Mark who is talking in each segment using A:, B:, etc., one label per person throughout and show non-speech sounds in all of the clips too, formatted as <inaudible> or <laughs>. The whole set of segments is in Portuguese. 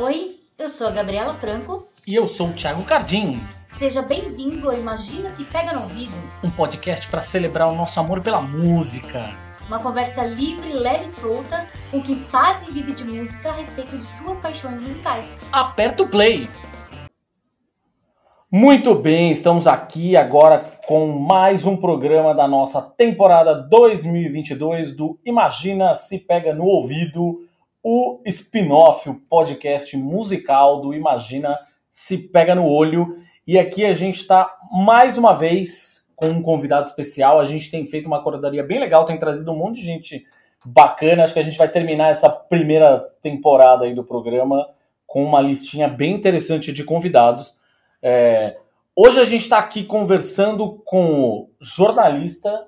A: Oi, eu sou a Gabriela Franco.
B: E eu sou o Thiago Cardim.
A: Seja bem-vindo a Imagina Se Pega no Ouvido,
B: um podcast para celebrar o nosso amor pela música.
A: Uma conversa livre, leve e solta com quem faz e vive de música a respeito de suas paixões musicais.
B: Aperta o play! Muito bem, estamos aqui agora com mais um programa da nossa temporada 2022 do Imagina Se Pega no Ouvido, o spin-off, o podcast musical do Imagina Se Pega no Olho. E aqui a gente está mais uma vez com um convidado especial. A gente tem feito uma corodaria bem legal, tem trazido um monte de gente bacana. Acho que a gente vai terminar essa primeira temporada aí do programa com uma listinha bem interessante de convidados. É, hoje a gente está aqui conversando com o jornalista,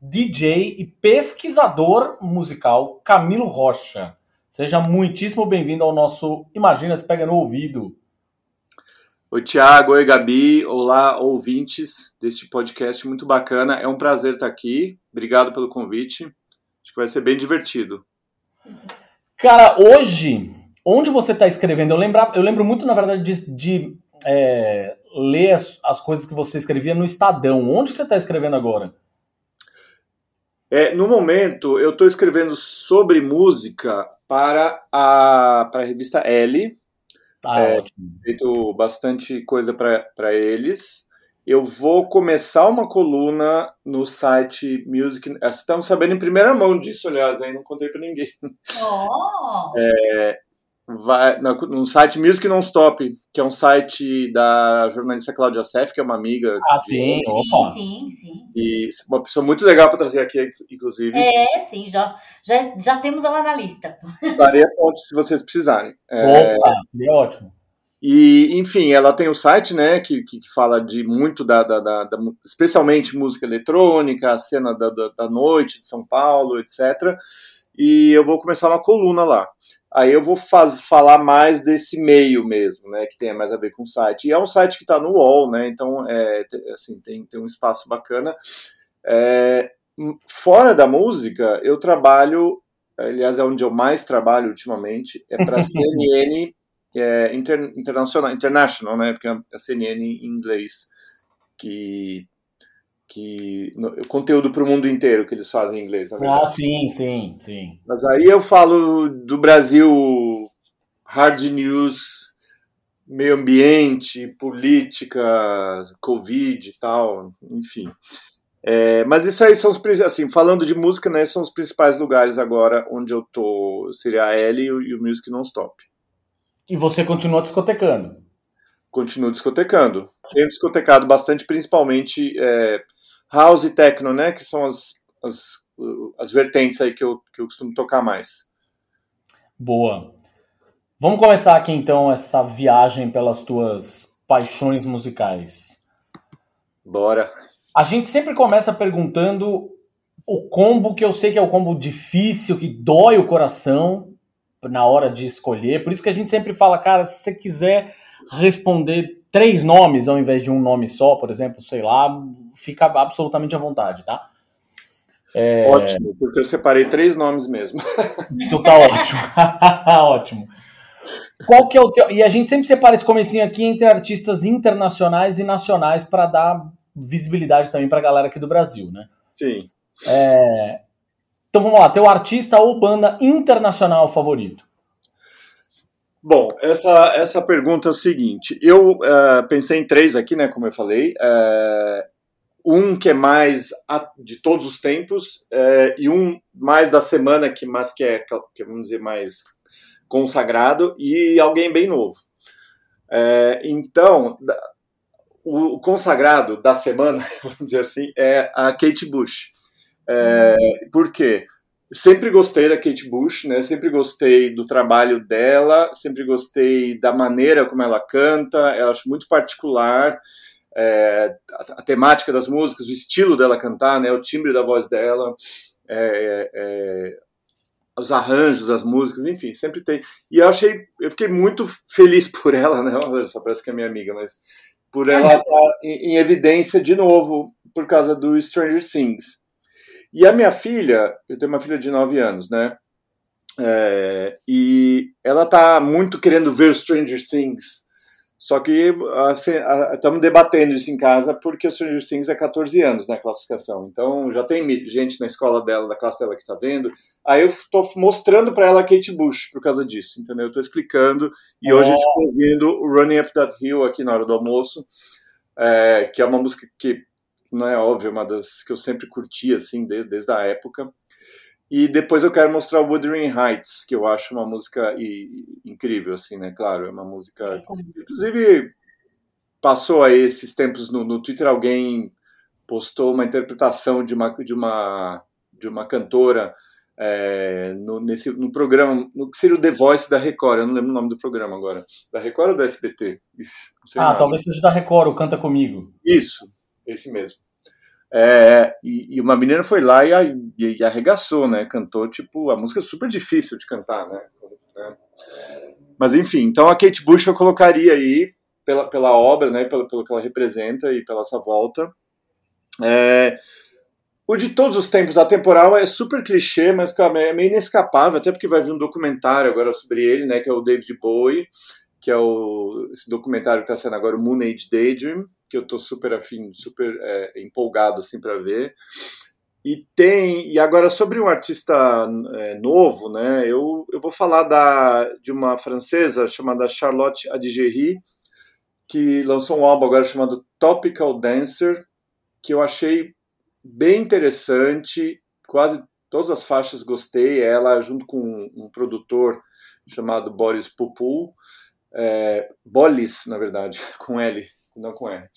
B: DJ e pesquisador musical Camilo Rocha. Seja muitíssimo bem-vindo ao nosso Imagina se Pega no Ouvido.
C: Oi, Tiago. Oi, Gabi. Olá, ouvintes deste podcast muito bacana. É um prazer estar aqui. Obrigado pelo convite. Acho que vai ser bem divertido.
B: Cara, hoje, onde você está escrevendo? Eu, lembra, eu lembro muito, na verdade, de, de é, ler as, as, coisas que você escrevia no Estadão. Onde você está escrevendo agora?
C: É, no momento, eu estou escrevendo sobre música para a, para a revista L.
B: Ah, é, ótimo.
C: Feito bastante coisa para eles. Eu vou começar uma coluna no site Music. Estamos sabendo em primeira mão disso, aliás, aí não contei para ninguém.
A: Oh.
C: É, vai no site Music Non-Stop, que é um site da jornalista Cláudia Seff, que é uma amiga.
B: Ah, sim,
A: sim, opa. sim, sim.
C: E uma pessoa muito legal para trazer aqui, inclusive.
A: É, sim, já, já, já temos ela na lista. <laughs>
C: Daria ponto se vocês precisarem.
B: É... Opa, seria ótimo.
C: E, enfim, ela tem o site, né, que, que fala de muito da, da, da, da especialmente música eletrônica, a cena da, da, da noite de São Paulo, etc. E eu vou começar uma coluna lá. Aí eu vou faz, falar mais desse meio mesmo, né, que tem mais a ver com o site. E é um site que está no UOL, né, então é, assim, tem, tem um espaço bacana. É, fora da música, eu trabalho, aliás, é onde eu mais trabalho ultimamente, é para a <laughs> CNN é, inter, internacional, international, né, porque é a CNN em inglês, que que o conteúdo para o mundo inteiro que eles fazem em inglês.
B: ah, sim, sim, sim.
C: Mas aí eu falo do Brasil hard news, meio ambiente, política, Covid e tal, enfim. É, mas isso aí são os assim, falando de música, né, são os principais lugares agora onde eu tô, seria a L e o, e o Music Non-Stop.
B: E você continua discotecando?
C: Continuo discotecando. Tenho discotecado bastante, principalmente é, house e techno, né? Que são as, as, as vertentes aí que eu, que eu costumo tocar mais.
B: Boa. Vamos começar aqui então essa viagem pelas tuas paixões musicais.
C: Bora.
B: A gente sempre começa perguntando o combo que eu sei que é o combo difícil, que dói o coração na hora de escolher. Por isso que a gente sempre fala, cara, se você quiser responder três nomes ao invés de um nome só, por exemplo, sei lá, fica absolutamente à vontade, tá?
C: É... Ótimo, porque eu separei três nomes mesmo. <laughs>
B: Então tá ótimo. <laughs> ótimo. Qual que é o teu... E a gente sempre separa esse comecinho aqui entre artistas internacionais e nacionais para dar visibilidade também para a galera aqui do Brasil, né?
C: Sim.
B: É... Então vamos lá, teu artista ou banda internacional favorito?
C: Bom, essa, essa pergunta é o seguinte. Eu uh, pensei em três aqui, né? Como eu falei. Uh, um que é mais de todos os tempos uh, e um mais da semana, que, mas que é, que vamos dizer, mais consagrado e alguém bem novo. então, o consagrado da semana, <laughs> vamos dizer assim, é a Kate Bush. Hum. Por quê? Sempre gostei da Kate Bush, né? Sempre gostei do trabalho dela, sempre gostei da maneira como ela canta, eu acho muito particular é, a, a, temática das músicas, o estilo dela cantar, né? O timbre da voz dela, é, é, os arranjos das músicas, enfim, sempre tem. E eu achei, eu fiquei muito feliz <laughs> por ela, né? Só parece que é minha amiga, mas por ela <laughs> estar em, em evidência de novo por causa do Stranger Things. E a minha filha, eu tenho uma filha de 9 anos, né? É, e ela tá muito querendo ver Stranger Things. Só que estamos debatendo isso em casa porque o Stranger Things é 14 anos na classificação. Então já tem gente na escola dela, da classe dela que está vendo. Aí eu estou mostrando para ela a Kate Bush por causa disso, entendeu? Eu estou explicando. E hoje a gente está ouvindo o Running Up That Hill aqui na hora do almoço, é, que é uma música que não é óbvio, é uma das que eu sempre curti assim desde, desde a época. E depois eu quero mostrar o Wuthering Heights, que eu acho uma música incrível, assim, né? Claro, é uma música. Inclusive, passou aí esses tempos no, no Twitter, alguém postou uma interpretação de uma, de uma, de uma cantora é, no, nesse, no programa, no que seria o The Voice da Record, eu não lembro o nome do programa agora. Da Record ou da SBT?
B: Ixi, ah, nada. talvez seja da Record, o Canta Comigo.
C: Isso, esse mesmo. É, e, e, uma menina foi lá e, e, e, arregaçou, né? Cantou, tipo, a música é super difícil de cantar, né? Mas enfim, então a Kate Bush eu colocaria aí pela, pela obra, né? Pelo, pelo que ela representa e pela essa volta. É, o de todos os tempos, atemporal, é super clichê, mas é meio inescapável, até porque vai vir um documentário agora sobre ele, né? Que é o David Bowie, que é o, esse documentário que está sendo agora o Moon Age Daydream que eu tô super afim, super é, empolgado assim para ver. E tem e agora sobre um artista é, novo, né? Eu, eu vou falar da de uma francesa chamada Charlotte Adigéry, que lançou um álbum agora chamado Topical Dancer, que eu achei bem interessante, quase todas as faixas gostei. Ela junto com um, um produtor chamado Boris Popul, é, Bolis, na verdade, <laughs> com L, não com R.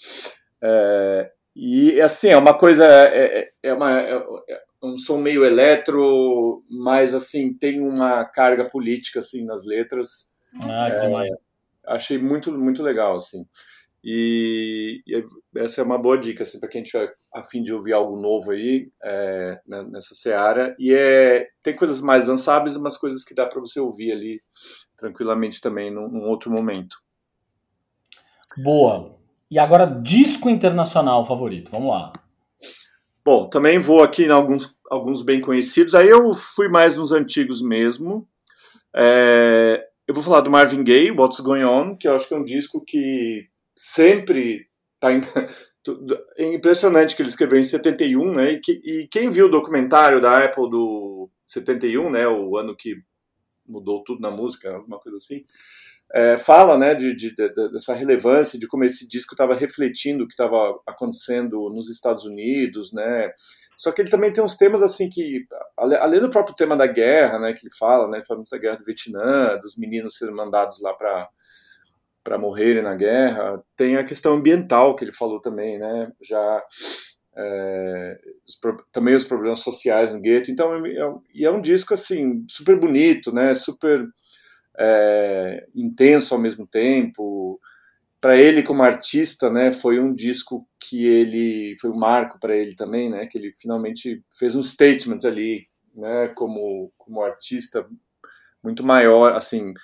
C: É, e assim, é uma coisa, é, é, é uma, é, é, um som meio eletro, mas assim, tem uma carga política assim nas letras.
B: Ah, que demais.
C: Achei muito, muito legal, assim. E, e, essa é uma boa dica assim, para quem tiver a fim de ouvir algo novo aí é, né, nessa seara. E é, tem coisas mais dançáveis, umas coisas que dá para você ouvir ali tranquilamente também num, num, outro momento.
B: Boa. E agora, disco internacional favorito. Vamos lá.
C: Bom, também vou aqui em alguns, alguns bem conhecidos. Aí eu fui mais nos antigos mesmo. É, eu vou falar do Marvin Gaye, What's Going On, que eu acho que é um disco que sempre está <laughs> é impressionante que ele escreveu em 71, né? E, que, e, quem viu o documentário da Apple do 71, né? O ano que mudou tudo na música, alguma coisa assim é, fala né, de, de, de, dessa relevância, de como esse disco estava refletindo o que estava acontecendo nos Estados Unidos, né? Só que ele também tem uns temas assim que, além do próprio tema da guerra, né, que ele fala, né, ele fala muito da guerra do Vietnã, dos meninos serem mandados lá para para morrerem na guerra, tem a questão ambiental que ele falou também, né? Já é, os, também os problemas sociais no gueto. Então, é, é, é um disco assim super bonito, né? Super é, intenso ao mesmo tempo. Para ele como artista, né, foi um disco que ele foi um marco para ele também, né, que ele finalmente fez um statement ali, né, como como artista muito maior, assim,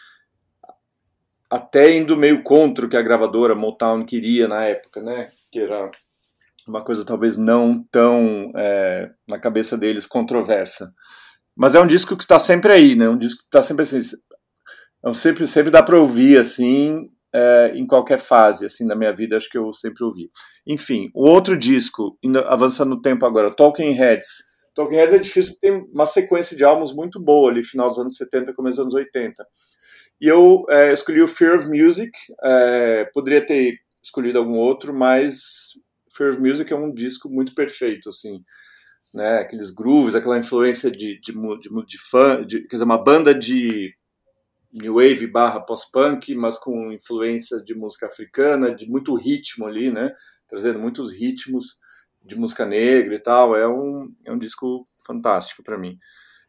C: até indo meio contra o que a gravadora Motown queria na época, né, que era uma coisa talvez não tão é, na cabeça deles controversa. Mas é um disco que está sempre aí, né? Um disco que está sempre assim. Então sempre, sempre dá para ouvir assim é, em qualquer fase assim da minha vida, acho que eu sempre ouvi. Enfim, o outro disco, avançando no tempo agora, Talking Heads. Talking Heads é difícil porque tem uma sequência de álbuns muito boa ali, final dos anos 70, começo dos anos 80. E eu é, escolhi o Fear of Music, é, poderia ter escolhido algum outro, mas Fear of Music é um disco muito perfeito, assim, né? Aqueles grooves, aquela influência de, de, de, de fã, de, quer dizer, uma banda de new wave barra pós-punk, mas com influência de música africana, de muito ritmo ali, né? Trazendo muitos ritmos de música negra e tal. É um, é um disco fantástico para mim.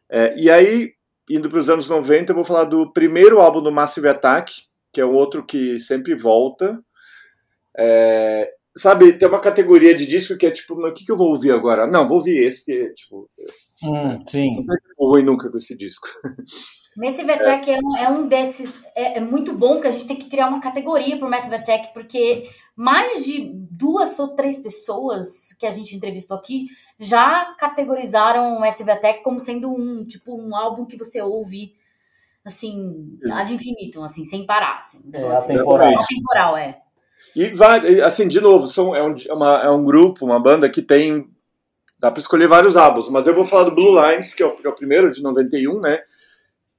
C: É, e aí, indo para os anos 90, eu vou falar do primeiro álbum do Massive Attack, que é outro que sempre volta. É, sabe, tem uma categoria de disco que é tipo, o que, que eu vou ouvir agora? Não, vou ouvir esse, porque, tipo,
B: hum, sim.
C: não vou ruim nunca com esse disco. <laughs>
A: Massive Attack é, um, é um desses. É, é, muito bom que a gente tem que criar uma categoria para o Massive Attack, porque mais de duas ou três pessoas que a gente entrevistou aqui já categorizaram o Massive Attack como sendo um tipo um álbum que você ouve assim, ad infinitum, assim, sem parar. Assim,
B: é atemporal.
A: atemporal, é.
C: E vai, assim, de novo, são, é, um, é, uma, é um grupo, uma banda que tem. Dá para escolher vários álbuns, mas eu vou falar do Blue Lines, que é o, que é o primeiro de 91, né?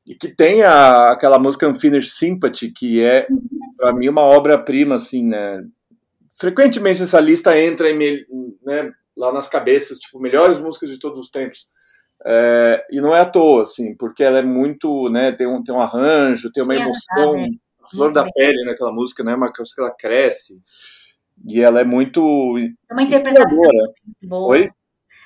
C: E que tem a, aquela música Unfinished Sympathy, que é, para mim, uma obra-prima, assim, né? Frequentemente essa lista entra em, né, lá nas cabeças, tipo, melhores músicas de todos os tempos. É, e não é à toa, assim, porque ela é muito, né, tem um, tem um arranjo, tem uma emoção, né? a flor da pele naquela música, né, uma música que ela cresce, e ela é muito...
A: É uma interpretação boa. Oi?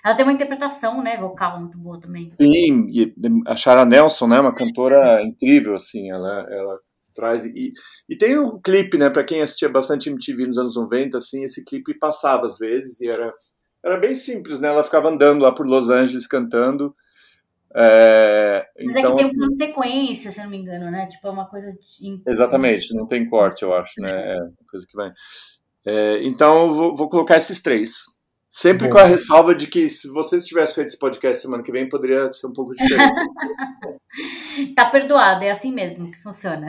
A: Ela tem uma interpretação, né, vocal muito boa também.
C: Sim, e a Shara Nelson, né, uma cantora incrível, assim, ela, ela traz e, e tem um clipe, né, para quem assistia bastante MTV nos anos 90, assim, esse clipe passava às vezes e era era bem simples, né? Ela ficava andando lá por Los Angeles cantando.
A: É, Mas então, é que então tem um plano de sequência, se não me engano, né? Tipo, é uma coisa. De...
C: Exatamente, não tem corte, eu acho, né? É uma coisa que vai. É, então eu vou, vou, colocar esses três. Sempre Bom. com a ressalva de que se vocês tivessem feito esse podcast semana que vem, poderia ser um pouco diferente. <laughs>
A: tá perdoado, é assim mesmo que funciona.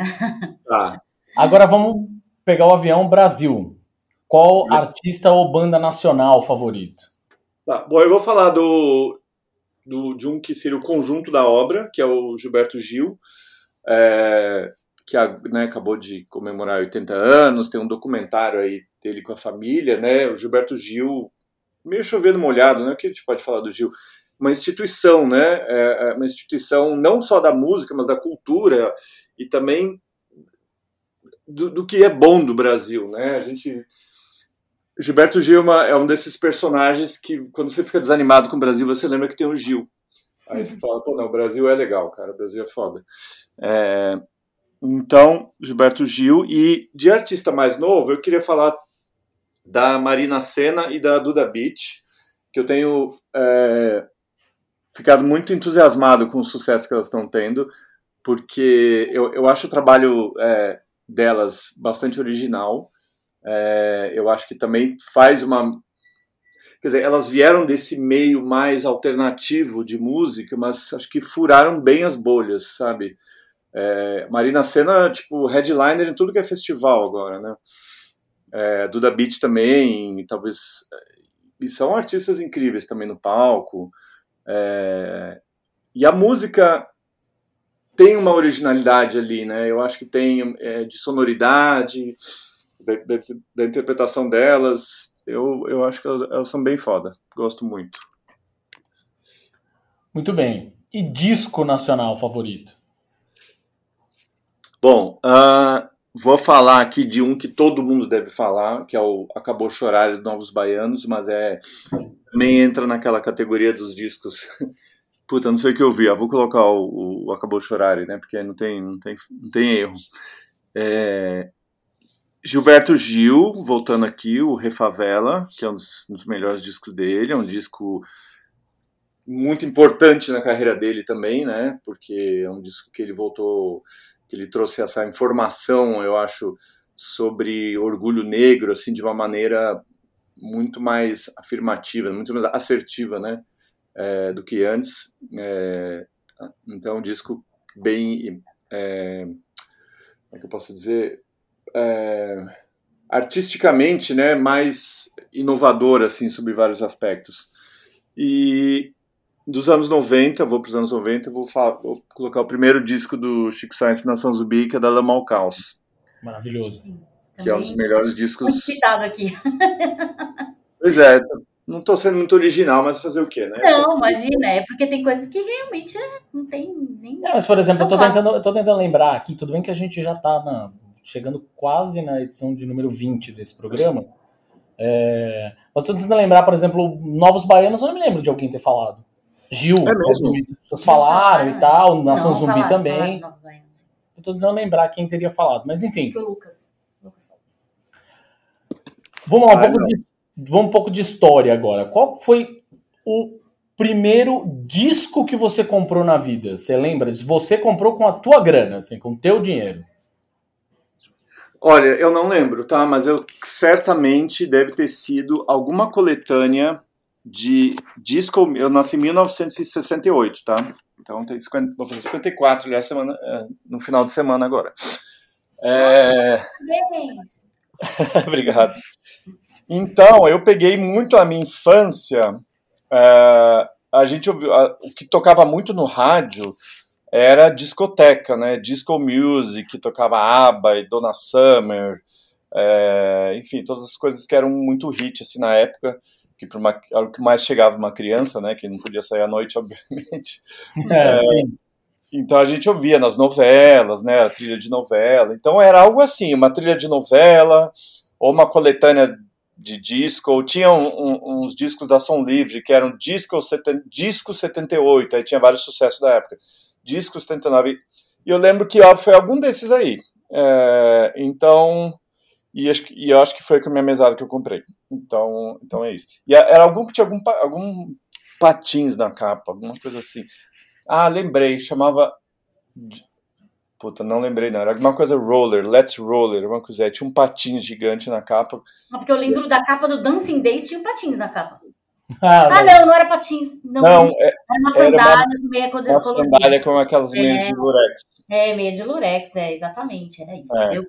B: Tá. Agora vamos pegar o avião Brasil. Qual artista ou banda nacional favorito?
C: Tá, bom, eu vou falar do, do, de um que seria o conjunto da obra, que é o Gilberto Gil, é, que né, acabou de comemorar 80 anos, tem um documentário aí dele com a família, né? O Gilberto Gil, meio chovendo molhado, né? Que a gente pode falar do Gil? Uma instituição, né? É, é uma instituição não só da música, mas da cultura e também do, do que é bom do Brasil, né? A gente Gilberto Gil é, é um desses personagens que, quando você fica desanimado com o Brasil, você lembra que tem o Gil. Aí você fala, pô, não, o Brasil é legal, cara, o Brasil é foda. É, então, Gilberto Gil. E de artista mais novo, eu queria falar da Marina Senna e da Duda Beach, que eu tenho é, ficado muito entusiasmado com o sucesso que elas estão tendo, porque eu, eu acho o trabalho é, delas bastante original. É, eu acho que também faz uma. Quer dizer, elas vieram desse meio mais alternativo de música, mas acho que furaram bem as bolhas, sabe? É, Marina Senna, tipo, headliner em tudo que é festival agora, né? É, Duda Beat também, talvez. E são artistas incríveis também no palco. É, e a música tem uma originalidade ali, né? Eu acho que tem é, de sonoridade, da, da, da, interpretação delas, eu, eu acho que elas, elas são bem foda. Gosto muito.
B: Muito bem. E disco nacional favorito?
C: Bom, uh, vou falar aqui de um que todo mundo deve falar, que é o Acabou Chorar de Novos Baianos, mas é também entra naquela categoria dos discos. <laughs> Puta, não sei o que eu vi. Ah, vou colocar o, o Acabou Chorar, né? Porque não tem, não tem, não tem erro. É, Gilberto Gil, voltando aqui, o Refavela, que é um dos, um dos, melhores discos dele, é um disco muito importante na carreira dele também, né? Porque é um disco que ele voltou, que ele trouxe essa informação, eu acho, sobre orgulho negro, assim, de uma maneira muito mais afirmativa, muito mais assertiva, né? É, do que antes. É, então, um disco bem, é, como é que eu posso dizer? é, artisticamente né, mais inovador assim, sobre vários aspectos. E dos anos 90, vou para os anos 90, vou, vou, colocar o primeiro disco do Chico Science Nação Zumbi, que é da Lamal Caos.
B: Maravilhoso.
C: que é um dos melhores discos.
A: Muito citado aqui. <laughs>
C: pois é, não estou sendo muito original, mas fazer o quê, né?
A: Não, imagina, é porque tem coisas que realmente não tem nem.
B: mas, por exemplo, eu tô, tentando, eu tô tentando lembrar aqui, tudo bem que a gente já está na chegando quase na edição de número 20 desse programa. É, mas estou tentando lembrar, por exemplo, Novos Baianos, eu não me lembro de alguém ter falado. Gil, é as pessoas falaram e tal, Nação Zumbi falaram, também. Falaram eu tô tentando lembrar quem teria falado, mas enfim.
A: Acho que o Lucas. Lucas
B: Vamos lá, um pouco de, vamos um pouco de história agora. Qual foi o primeiro disco que você comprou na vida? Você lembra? Você comprou com a tua grana, assim, com o teu dinheiro.
C: Olha, eu não lembro, tá? Mas eu certamente deve ter sido alguma coletânea de disco. Eu nasci em 1968, tá? Então tem 50, vou fazer 54, aliás, semana, é, no final de semana agora. É... <laughs> Obrigado. Então, eu peguei muito a minha infância. É, a gente ouviu, a, o que tocava muito no rádio era discoteca, né? Disco music, que tocava ABBA e Donna Summer, é, enfim, todas as coisas que eram muito hit assim na época, que para uma era o que mais chegava uma criança, né? Que não podia sair à noite, <laughs> obviamente. É, é, então a gente ouvia nas novelas, né? A trilha de novela. Então era algo assim, uma trilha de novela ou uma coletânea de disco, ou tinha um, um, uns discos da Som Livre, que eram disco, seten, disco 78, aí tinha vários sucessos da época. Disco 79. E eu lembro que ó, foi algum desses aí. É, então, e, acho, e eu acho que foi com a minha mesada que eu comprei. Então, então é isso. E era algum que tinha algum, algum patins na capa, alguma coisa assim. Ah, lembrei, chamava Puta, não lembrei, não. Era alguma coisa roller, let's roller, uma coisa. Tinha um patins gigante na capa.
A: Não, porque eu lembro da capa do Dancing Days, tinha um patins na capa. Ah, ah não. não, era patins. Não, não
C: é, era
A: uma sandália com meia
C: colorida. Uma sandália com aquelas é, meias de lurex.
A: É, meia de lurex, é, exatamente, era isso. É. Eu,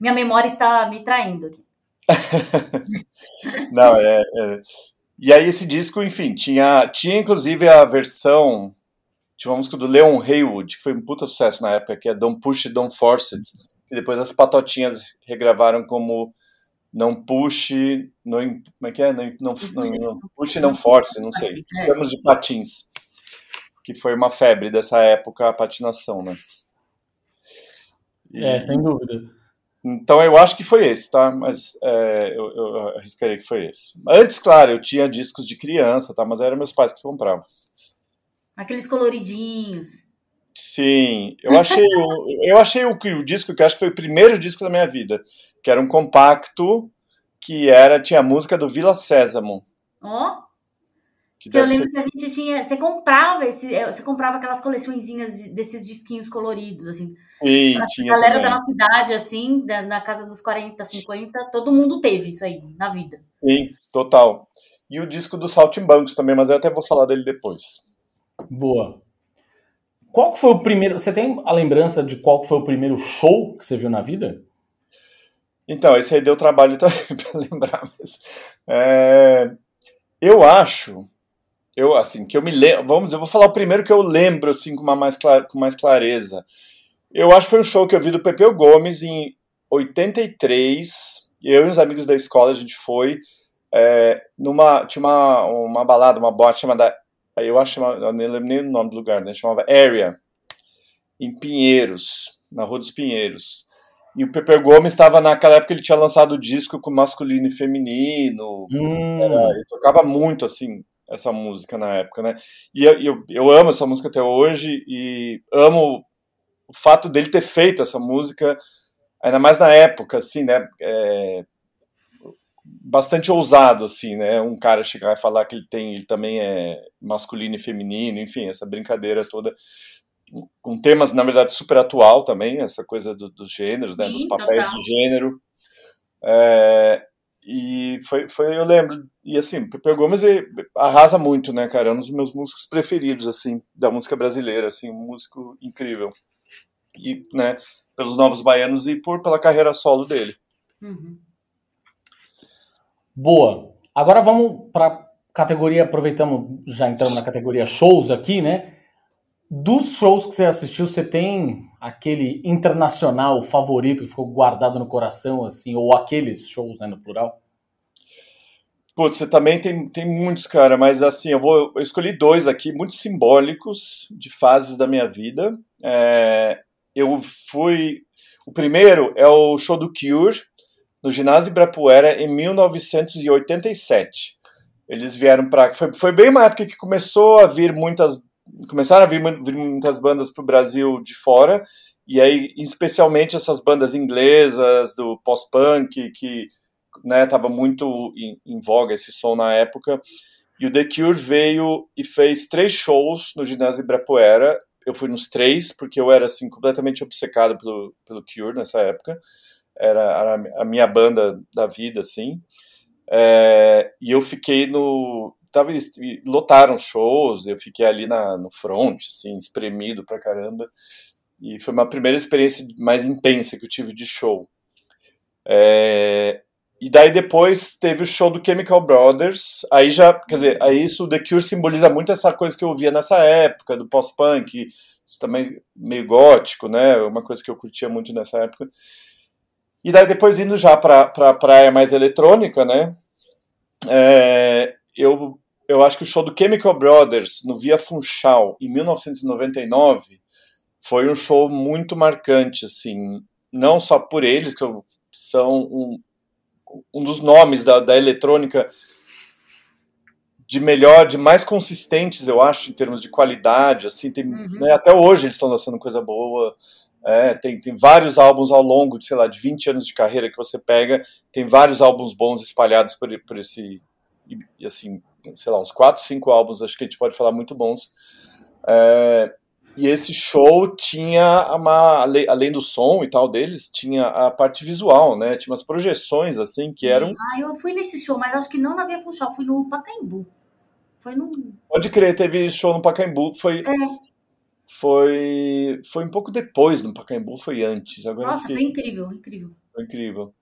A: minha memória está me traindo aqui. <laughs>
C: não, é, é, E aí esse disco, enfim, tinha, tinha inclusive a versão tinha uma música do Leon Haywood, que foi um puta sucesso na época, que é Don't Push It, Don't Force It. Que depois as patotinhas regravaram como Não Puxe, não, como é que é? Não, não, não, não Puxe, Não Force, não sei. Estamos de patins. Que foi uma febre dessa época, a patinação, né?
B: E, é, sem dúvida.
C: Então eu acho que foi esse, tá? Mas é, eu, eu arriscaria que foi esse. Antes, claro, eu tinha discos de criança, tá? Mas eram meus pais que compravam.
A: Aqueles coloridinhos.
C: Sim, eu achei, o, eu achei o, o disco que acho que foi o primeiro disco da minha vida, que era um compacto que era tinha a música do Vila Sésamo.
A: Ó. Oh. Que, eu lembro ser... que a gente tinha, você comprava esse, é, você comprava aquelas coleçõezinhas desses disquinhos coloridos assim.
C: Sim, tinha
A: a galera
C: também.
A: da nossa idade assim, da, na casa dos 40, 50, todo mundo teve isso aí na vida.
C: Sim, total. E o disco do Saltimbancos também, mas eu até vou falar dele depois.
B: Boa. Qual foi o primeiro. Você tem a lembrança de qual foi o primeiro show que você viu na vida?
C: Então, esse aí deu trabalho <laughs> também para lembrar. Mas, é, eu acho, eu assim, que eu me lembro. Vamos dizer, eu vou falar o primeiro que eu lembro assim com, uma mais, com mais clareza. Eu acho que foi um show que eu vi do Pepeu Gomes em 83. Eu e os amigos da escola, a gente foi. É, numa, tinha uma, uma balada, uma boate chamada eu acho, nem lembro nem o nome do lugar, né? Chamava Area, em Pinheiros, na Rua dos Pinheiros. E o Pepper Gomes estava naquela época ele tinha lançado o disco com masculino e feminino. Hum. Era, ele tocava muito assim essa música na época, né? E eu, eu, eu, amo essa música até hoje e amo o fato dele ter feito essa música, ainda mais na época, assim, né? É, bastante ousado, assim, né? Um cara chegar e falar que ele tem, ele também é masculino e feminino, enfim, essa brincadeira toda com temas, na verdade, super atual também, essa coisa do, dos gêneros, né? Dos papéis total. de gênero. É, e foi, foi, eu lembro, e assim, Pepe Gomes arrasa muito, né, cara? É um dos meus músicos preferidos, assim, da música brasileira, assim, um músico incrível. E, né, pelos Novos Baianos e por pela carreira solo dele.
A: Uhum.
B: Boa. Agora vamos para categoria, aproveitamos, já entramos na categoria shows aqui, né? Dos shows que você assistiu, você tem aquele internacional favorito que ficou guardado no coração, assim, ou aqueles shows, né, no plural?
C: Putz, você também tem, tem muitos, cara, mas assim, eu vou eu escolhi dois aqui, muito simbólicos, de fases da minha vida. É, eu fui. O primeiro é o show do Cure, no ginásio Ibirapuera em 1987. Eles vieram para foi, foi bem uma época que começou a vir muitas começaram a vir, vir muitas bandas para o Brasil de fora e aí especialmente essas bandas inglesas do post-punk que né, tava muito em, em, voga esse som na época E o The Cure veio e fez três shows no ginásio Ibirapuera. Eu fui nos três, porque eu era assim completamente obcecado pelo, pelo Cure nessa época. Era, era a minha banda da vida, assim. É, e eu fiquei no. Tava, lotaram shows, eu fiquei ali na, no front, assim, espremido pra caramba. E foi uma primeira experiência mais intensa que eu tive de show. É, e daí depois teve o show do Chemical Brothers. Aí já, quer dizer, aí isso The Cure simboliza muito essa coisa que eu via nessa época, do pós-punk, isso também meio gótico, né? Uma coisa que eu curtia muito nessa época. E daí depois indo já para a praia mais eletrônica, né? É, eu, eu acho que o show do Chemical Brothers no Via Funchal em 1999 foi um show muito marcante, assim, não só por eles, que são um, um dos nomes da, da eletrônica de melhor, de mais consistentes, eu acho, em termos de qualidade, assim, tem, uhum. né, até hoje eles estão lançando coisa boa, é, tem, tem vários álbuns ao longo de, sei lá, de 20 anos de carreira que você pega, tem vários álbuns bons espalhados por, por esse, e, assim, sei lá, uns 4, 5 álbuns, acho que a gente pode falar muito bons. É, e esse show tinha, uma, além do som e tal deles, tinha a parte visual, né? Tinha umas projeções, assim, que eram...
A: Ah, eu fui nesse show, mas acho que não na Via Funchal, fui no Pacaembu. Foi no...
C: Pode crer, teve show no Pacaembu, foi... É foi foi um pouco depois no Pacaembu, foi antes. Agora
A: Nossa, foi incrível, incrível.
C: Foi incrível.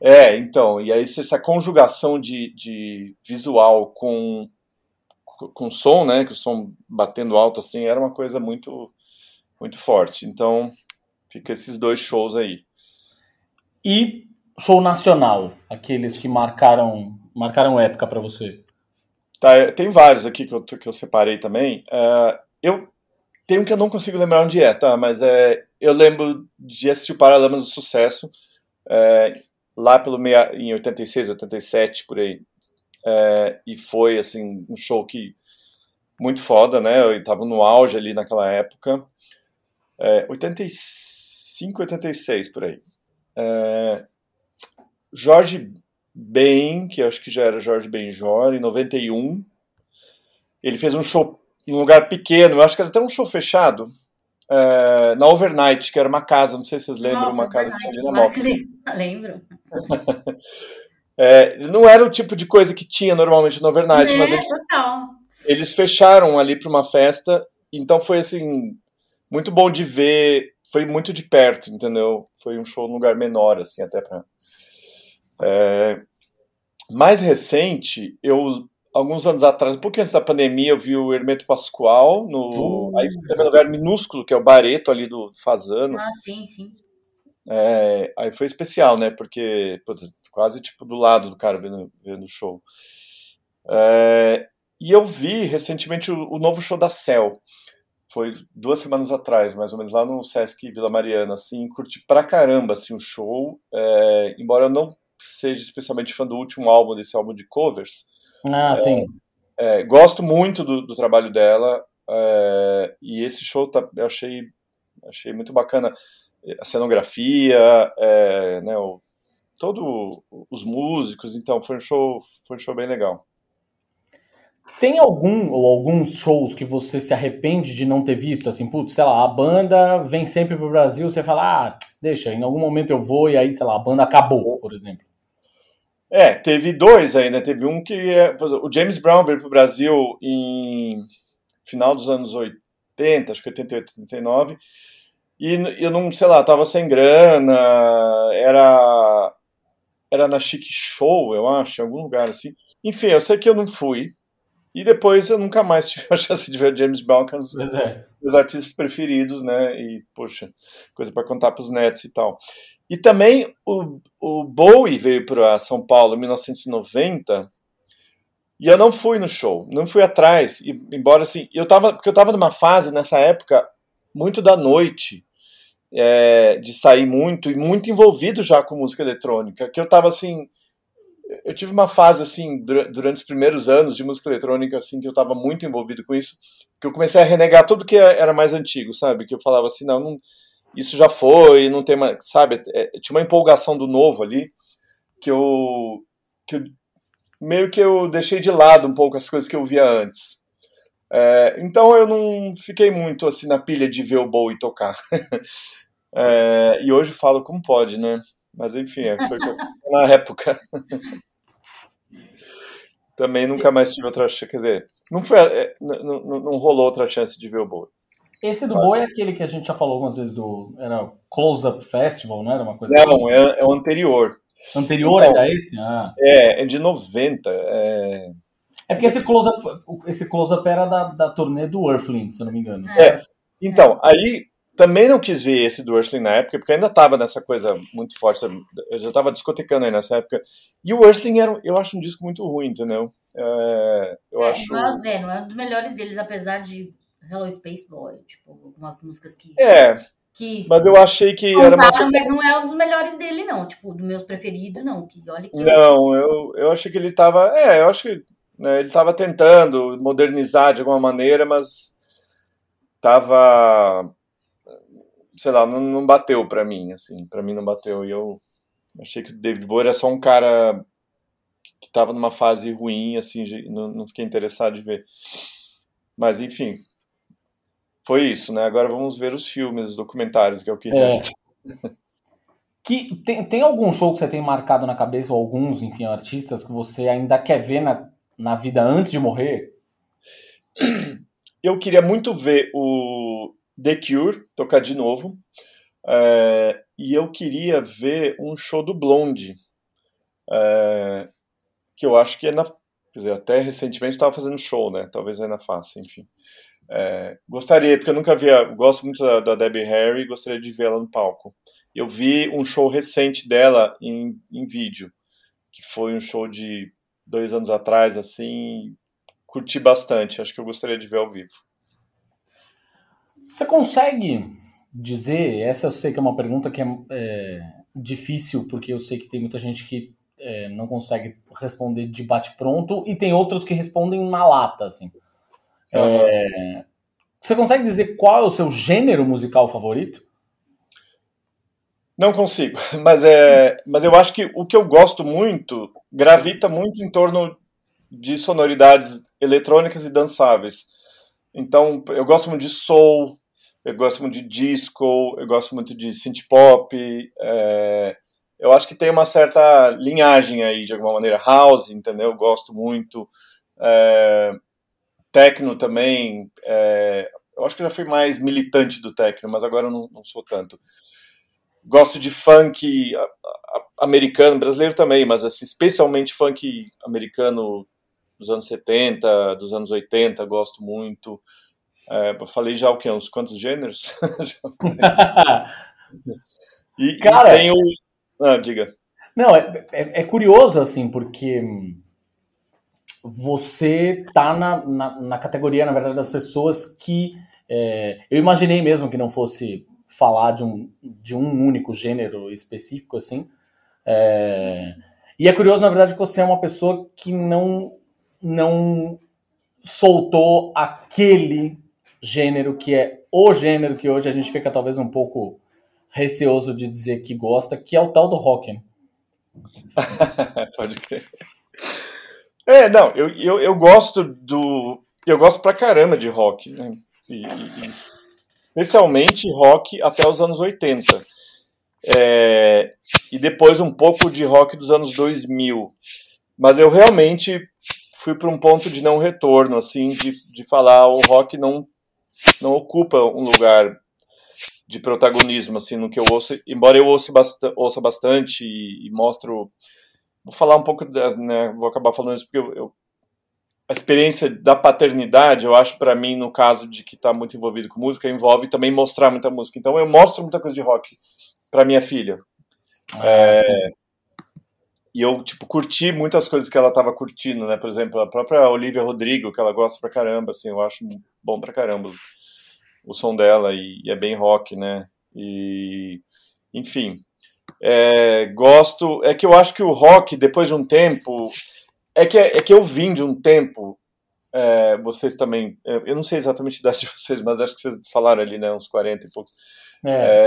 C: É, então, e aí essa conjugação de, de visual com, com som, né, que o som batendo alto assim, era uma coisa muito muito forte. Então, fica esses dois shows aí.
B: E show nacional, aqueles que marcaram marcaram época para você?
C: Tá, tem vários aqui que eu, que eu separei também. Uh, eu tem um que eu não consigo lembrar onde é, tá? Mas é, eu lembro de assistir o Paralamas do Sucesso é, lá pelo meia, em 86, 87, por aí. É, e foi, assim, um show que muito foda, né? Eu tava no auge ali naquela época. É, 85, 86, por aí. É, Jorge Ben, que acho que já era Jorge Benjor, em 91. Ele fez um show em um lugar pequeno, eu acho que era até um show fechado, é, na Overnight, que era uma casa, não sei se vocês lembram, Nossa, uma casa que tinha na.
A: Lembro. <laughs>
C: é, não era o tipo de coisa que tinha normalmente no Overnight, é, mas eles, eles fecharam ali para uma festa, então foi assim, muito bom de ver, foi muito de perto, entendeu? Foi um show num lugar menor, assim, até para. É, mais recente, eu alguns anos atrás, um pouquinho antes da pandemia, eu vi o Hermeto Pascoal, no, uh. aí teve um lugar minúsculo, que é o Bareto ali do Fazano.
A: Ah, sim, sim.
C: É, aí foi especial, né, porque putz, quase tipo do lado do cara vendo, vendo o show. É, e eu vi recentemente o, o, novo show da Cell. Foi duas semanas atrás, mais ou menos, lá no Sesc Vila Mariana, assim, curti pra caramba, assim, o show, é, embora eu não seja especialmente fã do último álbum, desse álbum de covers,
B: ah, é, sim.
C: É, gosto muito do, do trabalho dela é, e esse show tá, eu achei, achei muito bacana a cenografia, é, né, o, todo os músicos, então foi um show, foi um show bem legal.
B: Tem algum ou alguns shows que você se arrepende de não ter visto? Assim, putz, sei lá, a banda vem sempre pro Brasil, você fala, ah, deixa, em algum momento eu vou e aí, sei lá, a banda acabou, por exemplo.
C: É, teve dois aí, né? Teve um que é, o James Brown veio para o Brasil em final dos anos 80, acho que 88, 89, e eu não, sei lá, tava sem grana, era era na Chic Show, eu acho, em algum lugar assim. Enfim, eu sei que eu não fui. E depois eu nunca mais tive a chance de ver James Brown, que é um dos é. meus artistas preferidos, né? E, poxa, coisa para contar para os netos e tal. E também o, o Bowie veio para São Paulo em 1990 e eu não fui no show, não fui atrás, e, embora assim, eu tava, porque eu estava numa fase nessa época muito da noite, é, de sair muito e muito envolvido já com música eletrônica, que eu estava assim, eu tive uma fase assim durante os primeiros anos de música eletrônica assim que eu estava muito envolvido com isso, que eu comecei a renegar tudo que era mais antigo, sabe? Que eu falava assim, não, não isso já foi, não tem mais, sabe? É, tinha uma empolgação do novo ali que eu, que eu meio que eu deixei de lado um pouco as coisas que eu via antes. É, então eu não fiquei muito assim na pilha de ver o Bowie tocar. <laughs> é, e hoje falo como pode, né? Mas enfim, é, foi <laughs> na época. Também nunca mais tive outra chance, quer dizer, não, foi, é, não, não, não rolou outra chance de ver o Bowie.
B: Esse do Bowie é aquele que a gente já falou algumas vezes do. Era Close Up Festival, não era uma coisa
C: Não, assim? é, é o anterior.
B: Anterior então, ainda esse? Ah.
C: É, é de 90. É,
B: é porque esse close-up esse close -up era da, da turnê do Earthling, se eu não me engano.
C: É. Então, aí também não quis ver esse do Earthling na época, porque ainda tava nessa coisa muito forte. Eu já tava discotecando aí nessa época. E o Earthling era, eu acho um disco muito ruim, entendeu? É, eu
A: é,
C: acho.
A: Não é, não é um dos melhores deles, apesar de Hello Space Boy, tipo, algumas músicas que.
C: É. Que mas eu achei que era
A: uma... mas não é um dos melhores dele, não. Tipo, dos meus preferidos, não. Que olha que
C: não, eu, eu achei que ele tava. É, eu acho que né, ele tava tentando modernizar de alguma maneira, mas tava. Sei lá, não, não bateu pra mim, assim. Pra mim não bateu. E eu achei que o David Bowie era só um cara que tava numa fase ruim, assim, não, não fiquei interessado em ver. Mas, enfim, foi isso, né? Agora vamos ver os filmes, os documentários, que é o que é. resta.
B: Que, tem, tem algum show que você tem marcado na cabeça, ou alguns, enfim, artistas que você ainda quer ver na, na vida antes de morrer?
C: Eu queria muito ver o The Cure tocar de novo. É, e eu queria ver um show do Blonde. É, que eu acho que é na. Quer dizer, até recentemente estava fazendo show, né? Talvez ainda faça, enfim. É, gostaria, porque eu nunca via, gosto muito da, da Debbie Harry, gostaria de vê-la no palco. Eu vi um show recente dela em, em vídeo, que foi um show de dois anos atrás, assim, curti bastante, acho que eu gostaria de ver ao vivo.
B: Você consegue dizer, essa eu sei que é uma pergunta que é, é difícil, porque eu sei que tem muita gente que é, não consegue responder de bate-pronto, e tem outros que respondem na lata, assim. É... Você consegue dizer qual é o seu gênero musical favorito?
C: Não consigo, <laughs> mas é, mas eu acho que o que eu gosto muito gravita muito em torno de sonoridades eletrônicas e dançáveis. Então, eu gosto muito de soul, eu gosto muito de disco, eu gosto muito de synth pop. É, eu acho que tem uma certa linhagem aí, de alguma maneira, house, entendeu? Eu gosto muito. É, Tecno também, é, eu acho que já fui mais militante do techno, mas agora eu não, não sou tanto. Gosto de funk americano, brasileiro também, mas assim, especialmente funk americano dos anos 70, dos anos 80, gosto muito. É, falei já o que? Uns quantos gêneros? <laughs> e, Cara, e tem o... Ah, diga.
B: Não, é, é, é curioso, assim, porque você tá na, na, na, categoria, na verdade, das pessoas que. É, eu imaginei mesmo que não fosse falar de um, de um único gênero específico, assim. É, e é curioso, na verdade, que você é uma pessoa que não, não soltou aquele gênero que é o gênero que hoje a gente fica talvez um pouco receoso de dizer que gosta, que é o tal do rock. Né? <laughs>
C: Pode crer. É, não, eu, eu, eu gosto do. Eu gosto pra caramba de rock, né? E, e, especialmente rock até os anos 80. É, e depois um pouco de rock dos anos 2000. Mas eu realmente fui para um ponto de não retorno, assim, de, de falar o rock não, não ocupa um lugar de protagonismo, assim, no que eu ouço, embora eu ouça, bastante, ouça bastante e, e mostro vou falar um pouco, das, né, vou acabar falando isso porque eu, eu, a experiência da paternidade, eu acho para mim, no caso de que está muito envolvido com música, envolve também mostrar muita música. Então eu mostro muita coisa de rock para minha filha. Ah, é, e eu, tipo, curti muitas coisas que ela estava curtindo, né? Por exemplo, a própria Olivia Rodrigo, que ela gosta pra caramba, assim, eu acho bom pra caramba o som dela e, e é bem rock, né? E, enfim, é, gosto. É que eu acho que o rock, depois de um tempo. É que, é que eu vim de um tempo. É, vocês também. É, eu não sei exatamente a idade de vocês, mas acho que vocês falaram ali, né? Uns 40 e poucos. É. é.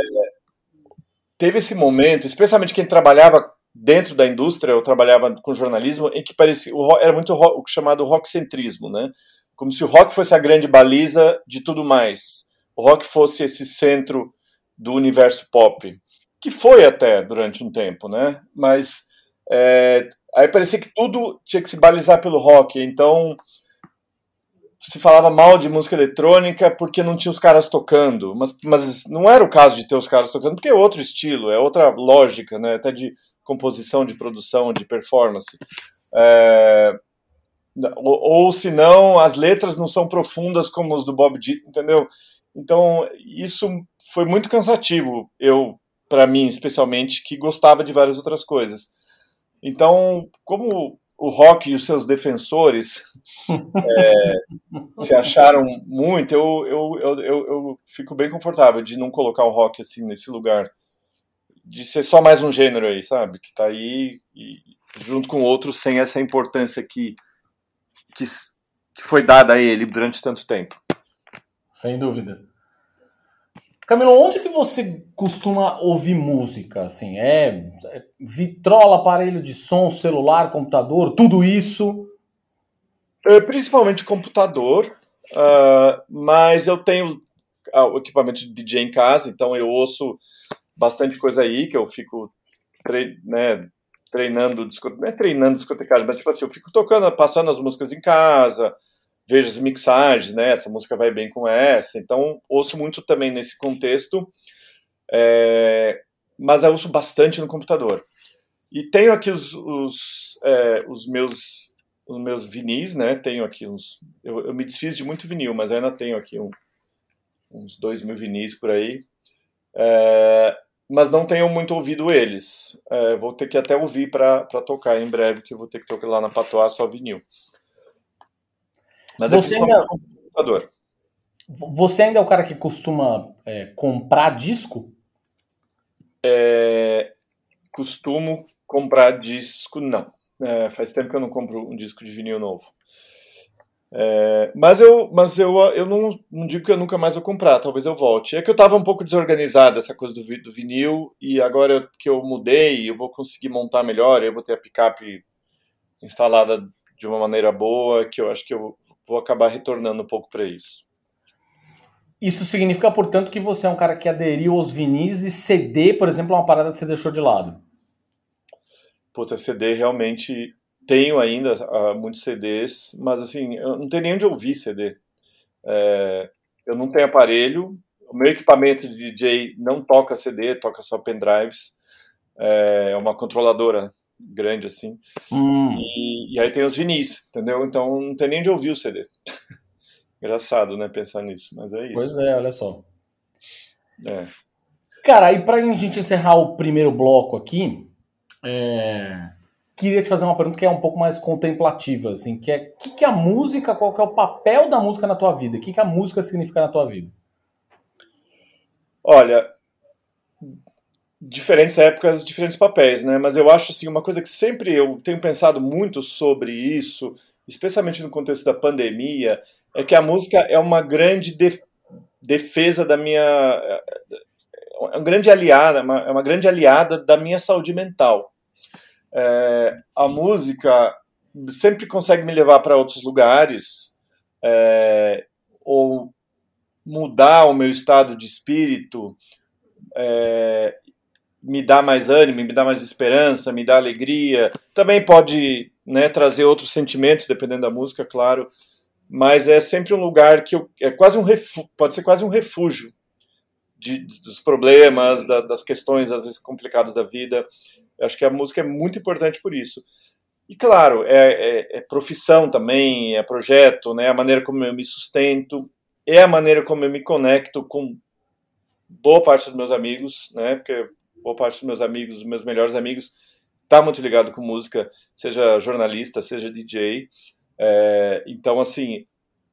C: teve esse momento, especialmente quem trabalhava dentro da indústria, eu trabalhava com jornalismo, em que parecia, o, era muito rock, o chamado rockcentrismo, né? Como se o rock fosse a grande baliza de tudo mais. O rock fosse esse centro do universo pop, que foi até durante um tempo, né? Mas é, aí parecia que tudo tinha que se balizar pelo rock, então se falava mal de música eletrônica porque não tinha os caras tocando, mas, mas não era o caso de ter os caras tocando, porque é outro estilo, é outra lógica, né? Até de composição, de produção, de performance. É, ou, ou se não, as letras não são profundas como as do Bob Dylan, entendeu? Então, isso foi muito cansativo, eu, para mim, especialmente, que gostava de várias outras coisas. Então, como o rock e os seus defensores <laughs> é, se acharam muito, eu, eu, eu, eu, eu fico bem confortável de não colocar o rock assim nesse lugar. De ser só mais um gênero aí, sabe? Que tá aí e, junto com outros sem essa importância que, que, que foi dada a ele durante tanto tempo.
B: Sem dúvida. Camilo, onde que você costuma ouvir música? Assim, é, é vitrola, aparelho de som, celular, computador, tudo isso?
C: É, principalmente computador, uh, mas eu tenho ah, o equipamento de DJ em casa, então eu ouço bastante coisa aí, que eu fico tre né, treinando, não é treinando discotecagem, mas tipo assim, eu fico tocando, passando as músicas em casa, vejo as mixagens, né? Essa música vai bem com essa. Então, ouço muito também nesse contexto, é, mas eu ouço bastante no computador. E tenho aqui os, os, é, os meus os meus vinis, né? Tenho aqui uns. Eu, eu, me desfiz de muito vinil, mas ainda tenho aqui um, uns dois mil vinis por aí. É, mas não tenho muito ouvido eles. É, vou ter que até ouvir para tocar em breve, que eu vou ter que tocar lá na Patois só vinil.
B: Mas é você ainda... computador. Você ainda é o cara que costuma é, comprar disco?
C: É, costumo comprar disco, não. É, faz tempo que eu não compro um disco de vinil novo. É, mas eu, mas eu, eu não, não, digo que eu nunca mais vou comprar, talvez eu volte. É que eu estava um pouco desorganizado essa coisa do, do, vinil, e agora que eu mudei, eu vou conseguir montar melhor, eu vou ter a picape instalada de uma maneira boa, que eu acho que eu vou acabar retornando um pouco para isso.
B: Isso significa, portanto, que você é um cara que aderiu aos vinis e CD, por exemplo, é uma parada que você deixou de lado.
C: Puta, CD realmente tenho ainda uh, muitos CDs, mas assim, eu não tenho nem onde ouvir CD. É, eu não tenho aparelho, o meu equipamento de DJ não toca CD, toca só pendrives. É, é uma controladora grande assim. Hum. E, e, aí tem os vinis, entendeu? Então não tem nem de ouvir o CD. <laughs> Engraçado, né, pensar nisso, mas é isso.
B: Pois é, olha só. É. Cara, aí pra gente encerrar o primeiro bloco aqui, é... queria te fazer uma pergunta que é um pouco mais contemplativa, assim, que é o que, que é a música, qual que é o papel da música na tua vida? O que, que a música significa na tua vida?
C: Olha, diferentes épocas, diferentes papéis, né? Mas eu acho assim uma coisa que sempre eu tenho pensado muito sobre isso, especialmente no contexto da pandemia, é que a música é uma grande defesa da minha é um grande aliada, uma, é uma grande aliada da minha saúde mental. É, a música sempre consegue me levar para outros lugares é, ou mudar o meu estado de espírito é, me dá mais ânimo, me dá mais esperança, me dá alegria. Também pode né, trazer outros sentimentos, dependendo da música, claro. Mas é sempre um lugar que eu, é quase um pode ser quase um refúgio de, dos problemas, da, das questões às vezes complicadas da vida. Eu acho que a música é muito importante por isso. E claro, é, é, é profissão também, é projeto, né, a maneira como eu me sustento, é a maneira como eu me conecto com boa parte dos meus amigos, né, porque boa parte dos meus amigos, dos meus melhores amigos, tá muito ligado com música, seja jornalista, seja DJ. É, então, assim,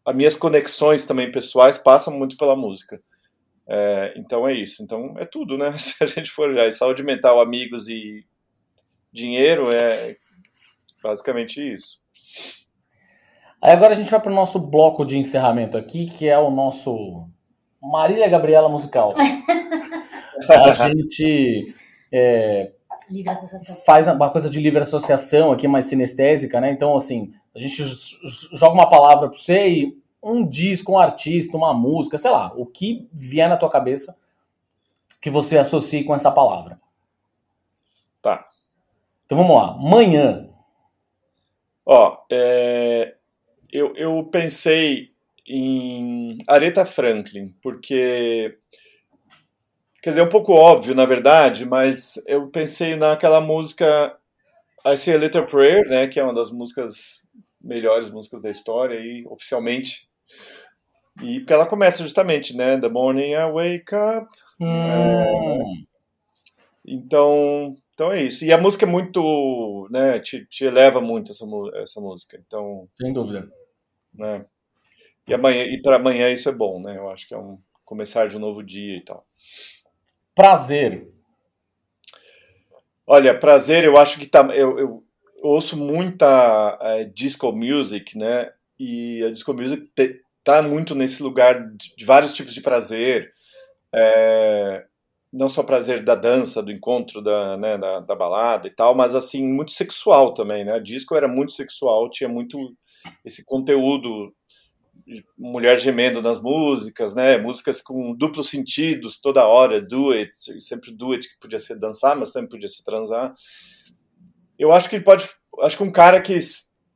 C: as minhas conexões também pessoais passam muito pela música. É, então é isso. Então é tudo, né? <laughs> Se a gente for já saúde mental, amigos e dinheiro, é basicamente isso.
B: Aí agora a gente vai para o nosso bloco de encerramento aqui, que é o nosso Marília Gabriela musical. <laughs> a gente é,
A: Livre associação.
B: faz uma coisa de livre associação aqui, mais sinestésica, né? Então, assim, a gente joga uma palavra para você e um disco, um artista, uma música, sei lá, o que vier na tua cabeça que você associe com essa palavra.
C: Tá.
B: Então vamos lá. Manhã.
C: Ó, é, eu, eu pensei em Aretha Franklin, porque. Quer dizer, é um pouco óbvio, na verdade, mas eu pensei naquela música I See a Little Prayer, né, que é uma das músicas melhores músicas da história e oficialmente e porque ela começa justamente, né? The morning I wake up.
B: Hum.
C: É, então, então é isso. E a música é muito, né? Te, te eleva muito essa, essa música. Então,
B: sem dúvida.
C: Né? E amanhã e para amanhã isso é bom, né? Eu acho que é um começar de um novo dia e tal.
B: Prazer.
C: Olha, prazer. Eu acho que tá. Eu, eu ouço muita é, disco music, né? E a disco music te, tá muito nesse lugar de, vários tipos de prazer. É, não só prazer da dança, do encontro, da, né, da, da, balada e tal, mas assim, muito sexual também, né? Disco era muito sexual, tinha muito esse conteúdo mulher gemendo nas músicas, né? Músicas com duplos sentidos toda hora, do it, sempre do it, que podia ser dançar, mas também podia ser transar. Eu acho que ele pode, acho que um cara que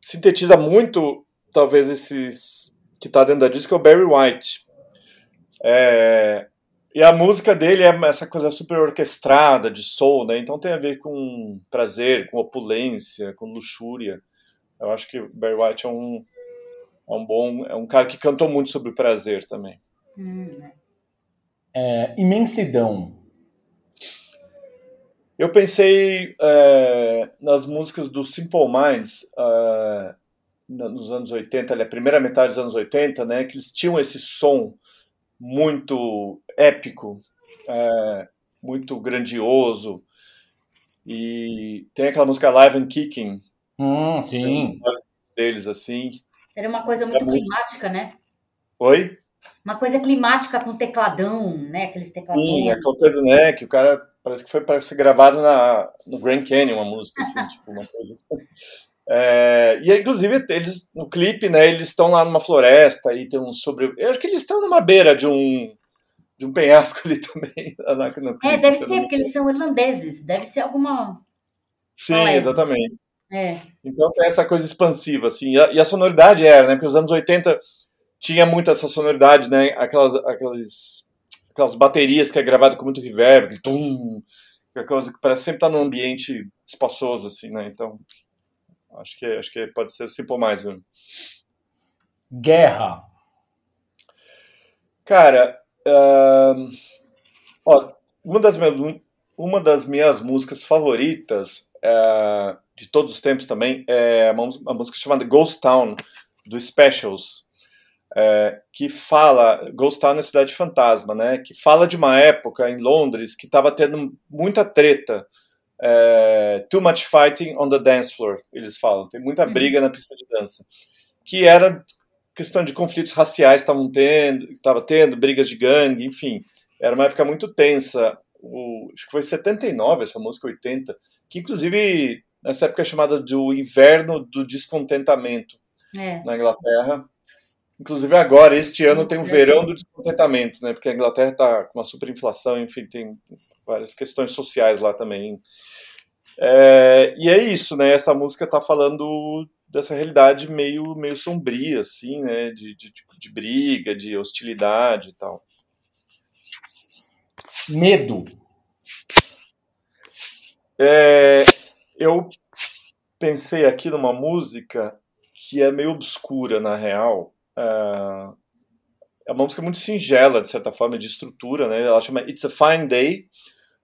C: sintetiza muito, talvez esses que está dentro da disco é o Barry White. É, e a música dele é essa coisa super orquestrada, de soul, né? Então tem a ver com prazer, com opulência, com luxúria. Eu acho que o Barry White é um, é um bom, é um cara que cantou muito sobre prazer também.
B: É, imensidão.
C: Eu pensei é, nas músicas do Simple Minds, é, nos anos 80, a primeira metade dos anos 80, né, que eles tinham esse som muito épico, é, muito grandioso. E tem aquela música Live and Kicking.
B: Hum, sim.
C: Deles, assim.
A: Era uma coisa muito climática, né?
C: Oi?
A: Uma coisa climática com tecladão, né? Aqueles tecladões.
C: Sim, aquela coisa, né? Que o cara parece que foi para ser gravado na, no Grand Canyon, uma música, assim, <laughs> tipo, uma coisa. É, e inclusive eles no clipe, né, eles estão lá numa floresta e tem um sobre. Eu acho que eles estão numa beira de um de um penhasco ali <laughs> também.
A: No clipe, é, deve ser, porque eles são irlandeses. Deve ser alguma.
C: Sim, exatamente.
A: É.
C: Então tem essa coisa expansiva, assim. E a, e a, sonoridade era, né? Porque os anos 80 tinha muito essa sonoridade, né? Aquelas, aquelas, aquelas baterias que é gravado com muito reverb, tum, aquelas que parece sempre estar num ambiente espaçoso, assim, né? Então Acho que, acho que pode ser Simple Mais mesmo.
B: Guerra.
C: Cara, uh, ó, uma, das minhas, uma das minhas músicas favoritas uh, de todos os tempos também é uma, uma música chamada Ghost Town, do Specials. É, que fala, Ghost Town é cidade fantasma, né? Que fala de uma época em Londres que estava tendo muita treta é, Too Much Fighting on the Dance Floor, eles falam. Tem muita uhum. briga na pista de dança. Que era questão de conflitos raciais estavam tendo, estava tendo, brigas de gangue, enfim. Era uma época muito tensa. O, acho que foi 79 essa música, 80, que inclusive nessa época é chamada do inverno do descontentamento
A: é.
C: na Inglaterra. Inclusive agora, este ano, tem o verão do descontentamento, né? Porque a Inglaterra está com uma superinflação, enfim, tem várias questões sociais lá também. É, e é isso, né? Essa música está falando dessa realidade meio, meio sombria, assim, né? De, de, de briga, de hostilidade e tal.
B: Medo.
C: É, eu pensei aqui numa música que é meio obscura, na real, Uh, é uma música muito singela, de certa forma, de estrutura, né? Ela chama It's a Fine Day,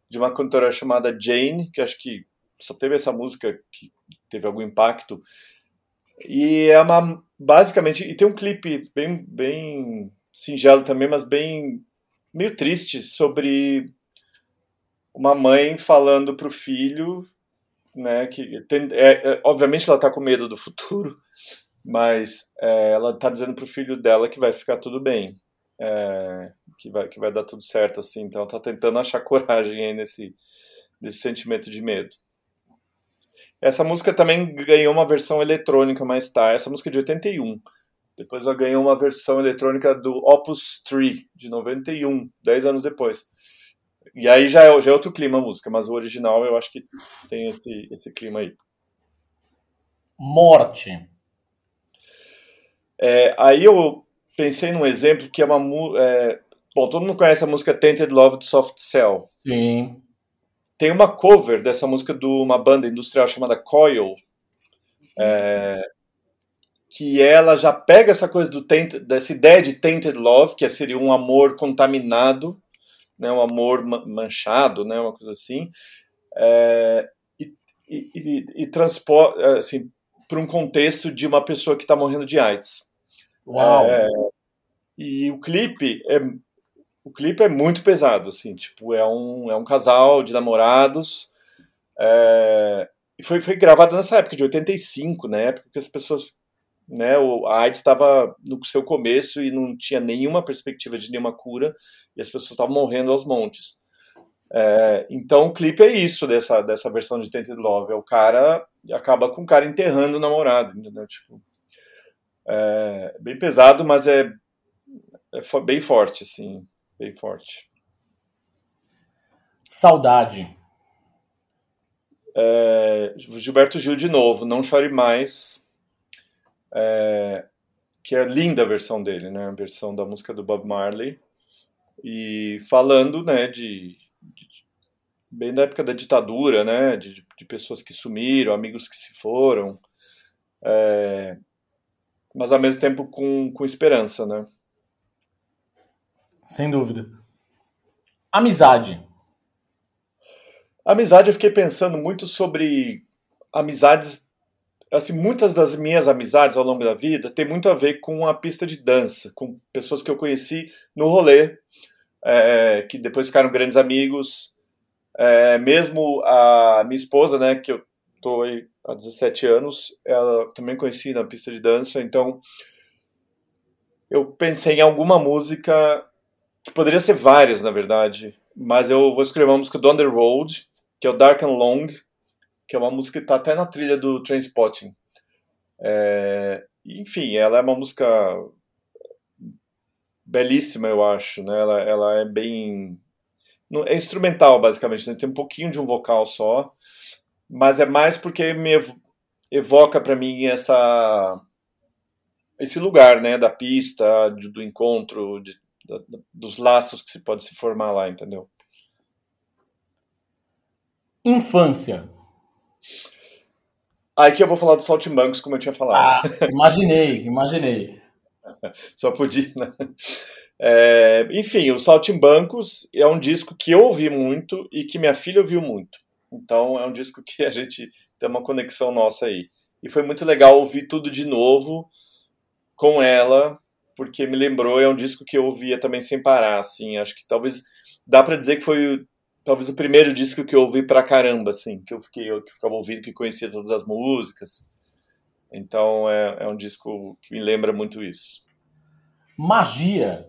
C: de uma cantora chamada Jane, que acho que só teve essa música que teve algum impacto. E é uma, basicamente, e tem um clipe bem, bem singelo também, mas bem, meio triste, sobre uma mãe falando para o filho, né, que tem, é, é, obviamente ela está com medo do futuro, mas é, ela está dizendo pro filho dela que vai ficar tudo bem, é, que, vai, que vai dar tudo certo, assim. Então ela tá tentando achar <laughs> coragem aí nesse, desse sentimento de medo. Essa música também ganhou uma versão eletrônica mais tarde, essa música é de 81. Depois ela ganhou uma versão eletrônica do Opus 3, de 91, 10 anos depois. E aí já é, já é outro clima a música, mas o original eu acho que tem esse, esse clima aí.
B: Morte.
C: É, aí eu pensei num exemplo que é uma. É, bom, todo mundo conhece a música Tainted Love de Soft Cell.
B: Sim.
C: Tem uma cover dessa música de uma banda industrial chamada Coil. É, que ela já pega essa coisa do tainted, dessa ideia de tainted love, que seria um amor contaminado, né, um amor manchado, né, uma coisa assim, é, e, e, e, e transporta assim, para um contexto de uma pessoa que está morrendo de AIDS.
B: Uau!
C: É, e o clipe é o clipe é muito pesado, assim, tipo é um é um casal de namorados é, e foi, foi gravado nessa época de 85, na né, época que as pessoas né, a AIDS estava no seu começo e não tinha nenhuma perspectiva de nenhuma cura e as pessoas estavam morrendo aos montes. É, então o clipe é isso dessa, dessa versão de Tainted Love, é o cara acaba com o cara enterrando o namorado, entendeu? Tipo, é bem pesado, mas é, é bem forte, assim, bem forte.
B: Saudade.
C: É, Gilberto Gil de novo, não chore mais é, que é linda a versão dele, né? A versão da música do Bob Marley. E falando, né, de, de bem da época da ditadura, né, de, de, pessoas que sumiram, amigos que se foram, é, mas ao mesmo tempo com, com esperança, né?
B: Sem dúvida. Amizade.
C: Amizade, eu fiquei pensando muito sobre amizades assim, muitas das minhas amizades ao longo da vida tem muito a ver com a pista de dança, com pessoas que eu conheci no rolê, é, que depois ficaram grandes amigos. É, mesmo a minha esposa, né, que eu tô há 17 anos, ela também conheci na pista de dança, então eu pensei em alguma música que poderia ser várias, na verdade, mas eu vou escrever uma música do Underworld, que é o Dark and Long, que é uma música que está até na trilha do Trainspotting. É, enfim, ela é uma música belíssima, eu acho, né? Ela, ela é bem é instrumental basicamente, né? tem um pouquinho de um vocal só, mas é mais porque me evoca para mim essa esse lugar, né, da pista, do encontro, de, dos laços que se pode se formar lá, entendeu?
B: Infância.
C: Aí que eu vou falar do Saltimbancos, como eu tinha falado.
B: Ah, imaginei, imaginei. <laughs>
C: Só podia, né? É, enfim, o Saltimbancos é um disco que eu ouvi muito e que minha filha ouviu muito. Então é um disco que a gente tem uma conexão nossa aí. E foi muito legal ouvir tudo de novo com ela, porque me lembrou, é um disco que eu ouvia também sem parar, assim. Acho que talvez dá para dizer que foi talvez o primeiro disco que eu ouvi pra caramba, assim, que eu fiquei, eu, que ficava ouvindo, que conhecia todas as músicas. Então é, é um disco que me lembra muito isso.
B: Magia.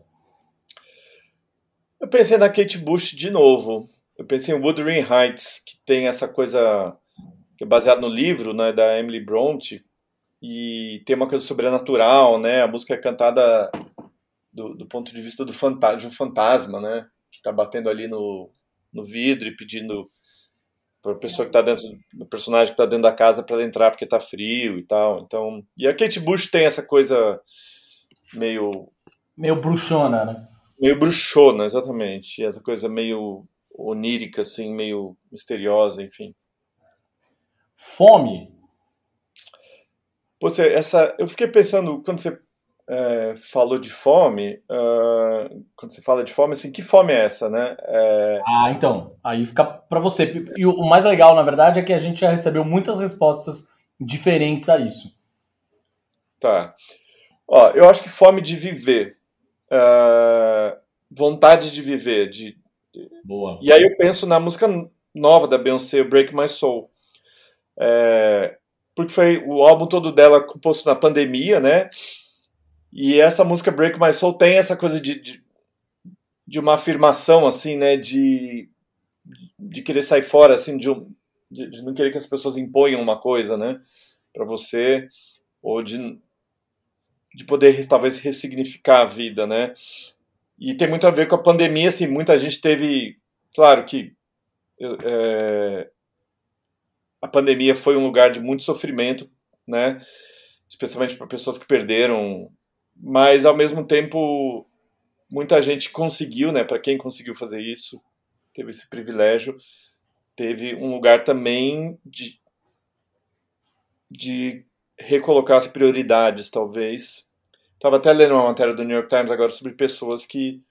C: Eu pensei na Kate Bush de novo. Eu pensei em Wuthering Heights, que tem essa coisa que é baseado no livro, né, da Emily Bronte, e tem uma coisa sobrenatural, né? A música é cantada do, do ponto de vista do fanta de um fantasma, né? Que está batendo ali no, no vidro e pedindo para a pessoa que está dentro, do personagem que está dentro da casa para entrar porque está frio e tal. Então, e a Kate Bush tem essa coisa meio
B: meio bruxona, né?
C: Meio bruxona, exatamente. Essa coisa meio onírica assim, meio misteriosa, enfim.
B: Fome.
C: Você, essa, eu fiquei pensando quando você é, falou de fome, uh, quando você fala de fome, assim, que fome é essa, né? É...
B: Ah, então, aí fica para você. E o, mais legal, na verdade, é que a gente já recebeu muitas respostas diferentes a isso.
C: Tá. Ó, eu acho que fome de viver, uh, vontade de viver, de...
B: Boa.
C: E aí eu penso na música nova da Beyoncé, Break My Soul. É, porque foi o álbum todo dela composto na pandemia, né? E essa música Break My Soul tem essa coisa de, de, de uma afirmação, assim, né? De, de querer sair fora, assim, de, um, de, de não querer que as pessoas imponham uma coisa, né, para você, ou de, de poder talvez ressignificar a vida, né. E tem muito a ver com a pandemia, assim, muita gente teve, claro que é, a pandemia foi um lugar de muito sofrimento, né, especialmente para pessoas que perderam, mas ao mesmo tempo muita gente conseguiu, né, para quem conseguiu fazer isso, teve esse privilégio, teve um lugar também de, de recolocar as prioridades, talvez. Estava até lendo uma matéria do New York Times agora sobre pessoas que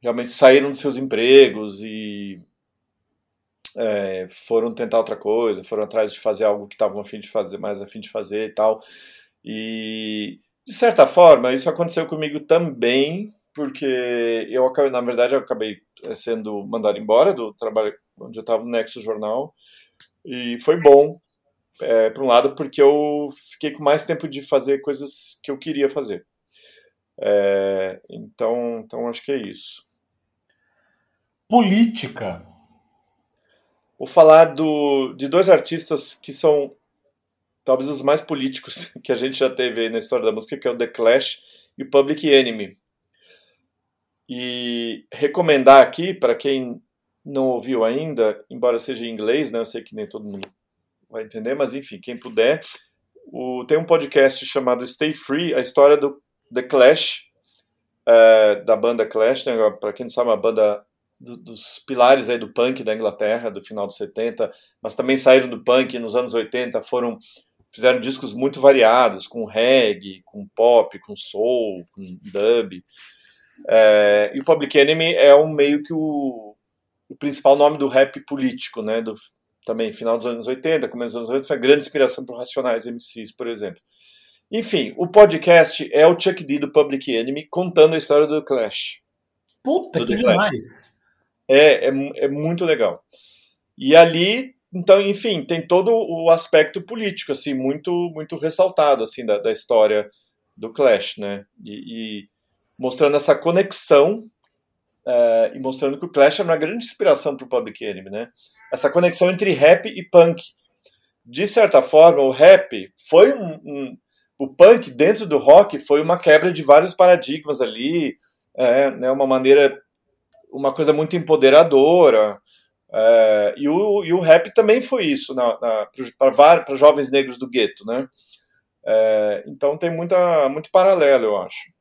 C: realmente saíram dos seus empregos e é, foram tentar outra coisa, foram atrás de fazer algo que estavam afim de fazer, mais afim de fazer e tal. E de certa forma, isso aconteceu comigo também, porque eu acabei, na verdade, eu acabei eh, sendo mandado embora do trabalho onde eu estava no Nexo Jornal e foi bom, é, por um lado, porque eu fiquei com mais tempo de fazer coisas que eu queria fazer. É, então, então acho que é isso.
B: Política.
C: Vou falar do, de dois artistas que são talvez os mais políticos <laughs> que a gente já teve na história da música, que é o The Clash e o Public Enemy. E recomendar aqui, para quem não ouviu ainda, embora seja em inglês, né, eu sei que nem todo mundo vai entender, mas enfim, quem puder, o, tem um podcast chamado Stay Free, a história do The Clash, é, da banda Clash, né, para quem não sabe, uma banda do, dos pilares aí do punk da Inglaterra, do final dos 70, mas também saíram do punk nos anos 80, foram fizeram discos muito variados, com reggae, com pop, com soul, com dub. É, e o Public Enemy é um meio que o, o principal nome do rap político, né? Do, também final dos anos 80, começo dos anos 80, foi a grande inspiração para Racionais MCs, por exemplo. Enfim, o podcast é o Chuck D do Public Enemy contando a história do Clash.
B: Puta, do que demais!
C: É, é, é muito legal. E ali, então, enfim, tem todo o aspecto político, assim, muito muito ressaltado, assim, da, da história do Clash, né? E, e mostrando essa conexão uh, e mostrando que o Clash é uma grande inspiração para o Public Enemy, né? Essa conexão entre rap e punk. De certa forma, o rap foi um, um o punk dentro do rock foi uma quebra de vários paradigmas ali, é, né, uma maneira, uma coisa muito empoderadora. É, e, o, e o rap também foi isso para jovens negros do gueto, né? É, então tem muita, muito paralelo, eu acho.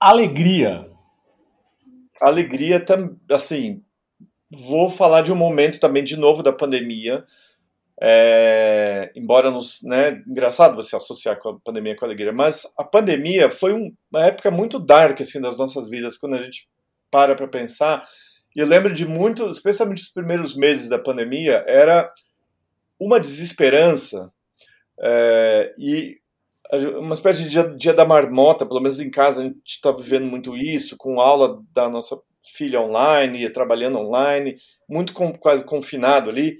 B: Alegria.
C: Alegria, assim, vou falar de um momento também de novo da pandemia. É, embora nos, né, engraçado você associar com a pandemia com a alegria, mas a pandemia foi um, uma época muito dark assim das nossas vidas quando a gente para para pensar. E eu lembro de muito, especialmente os primeiros meses da pandemia, era uma desesperança é, e uma espécie de dia, dia, da marmota, pelo menos em casa a gente está vivendo muito isso, com aula da nossa filha online, trabalhando online, muito com, quase confinado ali.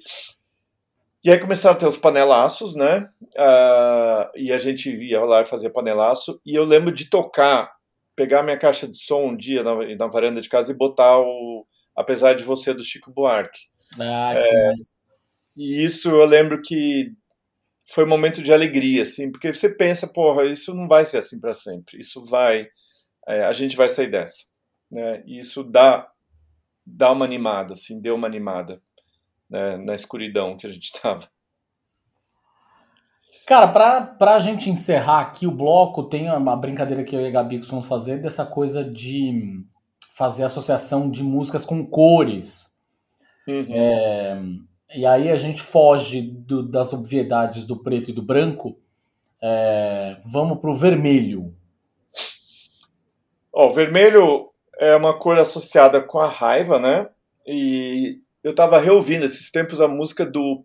C: E aí começaram a ter os panelaços, né? Uh, e a gente ia lá e fazia panelaço. E eu lembro de tocar, pegar minha caixa de som um dia na, na varanda de casa e botar o Apesar de Você do Chico Buarque.
B: Ah, que é,
C: e isso eu lembro que foi um momento de alegria, assim, porque você pensa, porra, isso não vai ser assim para sempre, isso vai, é, a gente vai sair dessa, né? E isso dá, dá uma animada, assim, deu uma animada né, na escuridão que a gente <laughs> estava.
B: Cara, pra, pra gente encerrar aqui o bloco, tem uma brincadeira que eu e a Gabi costumam fazer dessa coisa de fazer associação de músicas com cores. Uhum. É, e aí a gente foge do, das obviedades do preto e do branco. É, vamos pro vermelho.
C: Ó, o vermelho é uma cor associada com a raiva, né? E eu tava reouvindo esses tempos a música do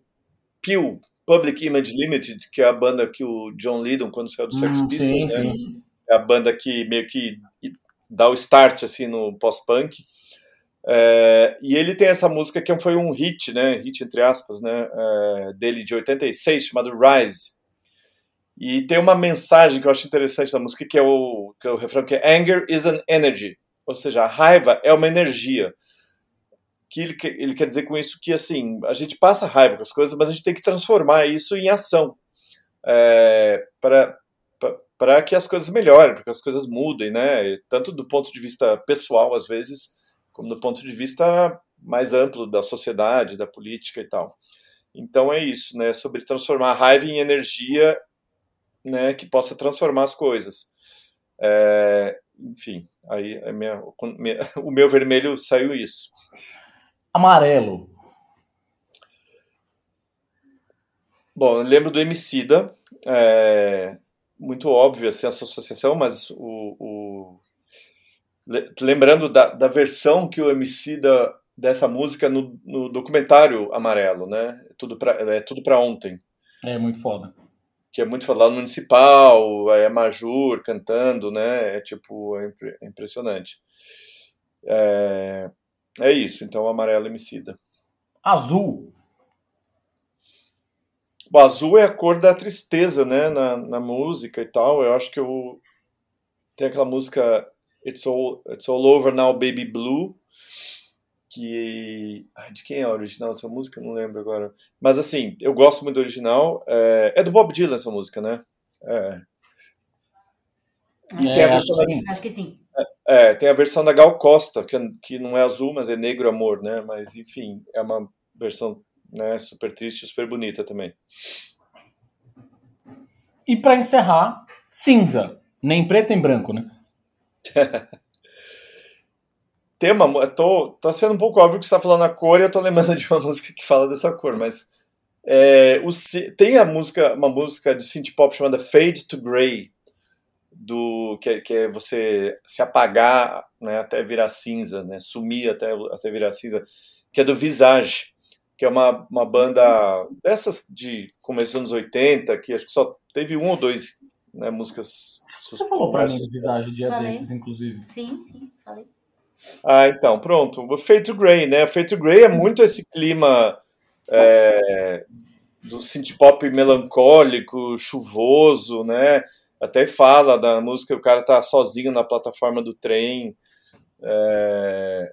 C: Peel, Public Image Limited, que é a banda que o John Lydon, quando saiu do Sex hum, Pistols, né? É a banda que meio que dá o start, assim, no pós-punk. É, e ele tem essa música que foi um hit, né, hit entre aspas, né, é, dele de 86, chamado Rise. E tem uma mensagem que eu acho interessante da música, que é o, que é o refrão que é Anger is an energy, ou seja, a raiva é uma energia. que ele, ele quer dizer com isso que assim a gente passa raiva com as coisas, mas a gente tem que transformar isso em ação é, para para que as coisas melhorem, para que as coisas mudem, né? Tanto do ponto de vista pessoal, às vezes, como do ponto de vista mais amplo da sociedade, da política e tal. Então é isso, né? Sobre transformar a raiva em energia, né? Que possa transformar as coisas. É, enfim, aí minha, <laughs> o meu vermelho saiu isso.
B: Amarelo.
C: Bom, eu lembro do Emicida, é, muito óbvio assim, essa associação, mas o, o lembrando da, da, versão que o Emicida dessa música no, no documentário Amarelo, né? Tudo pra, é tudo para ontem.
B: É muito foda.
C: Que é muito no Municipal, é a Majur cantando, né? É tipo, é, é impressionante. É, é isso, então Amarelo Emicida.
B: Azul.
C: O azul é a cor da tristeza, né? Na, na música e tal. Eu acho que eu. Tem aquela música It's All, It's All Over Now Baby Blue. Que. Ai, de quem é a original dessa música? Não lembro agora. Mas assim, eu gosto muito do original. É, é do Bob Dylan essa música, né?
A: É. E é, tem a versão acho, da... acho que sim.
C: É, tem a versão da Gal Costa, que, que não é azul, mas é negro amor, né? Mas enfim, é uma versão né? Super triste, super bonita também.
B: E para encerrar, cinza, nem preto nem branco, né? <laughs>
C: tem uma, tô, tá sendo um pouco óbvio que você tá falando a cor e eu tô lembrando de uma <laughs> música que fala dessa cor, mas é, o, tem a música, uma música de synth pop chamada Fade to Grey, do que, que é você se apagar né, até virar cinza, né, sumir até, até virar cinza, que é do Visage que é uma, uma banda dessas de começo dos anos 80, que acho que só teve um ou dois né, músicas.
B: Você falou para mim do Visage dia falei. desses, inclusive.
A: Sim, sim, falei.
C: Ah, então, pronto. O Fate Grey, né? O Fate Grey é muito esse clima é, do synth pop melancólico, chuvoso, né? Até fala da música, o cara tá sozinho na plataforma do trem. É,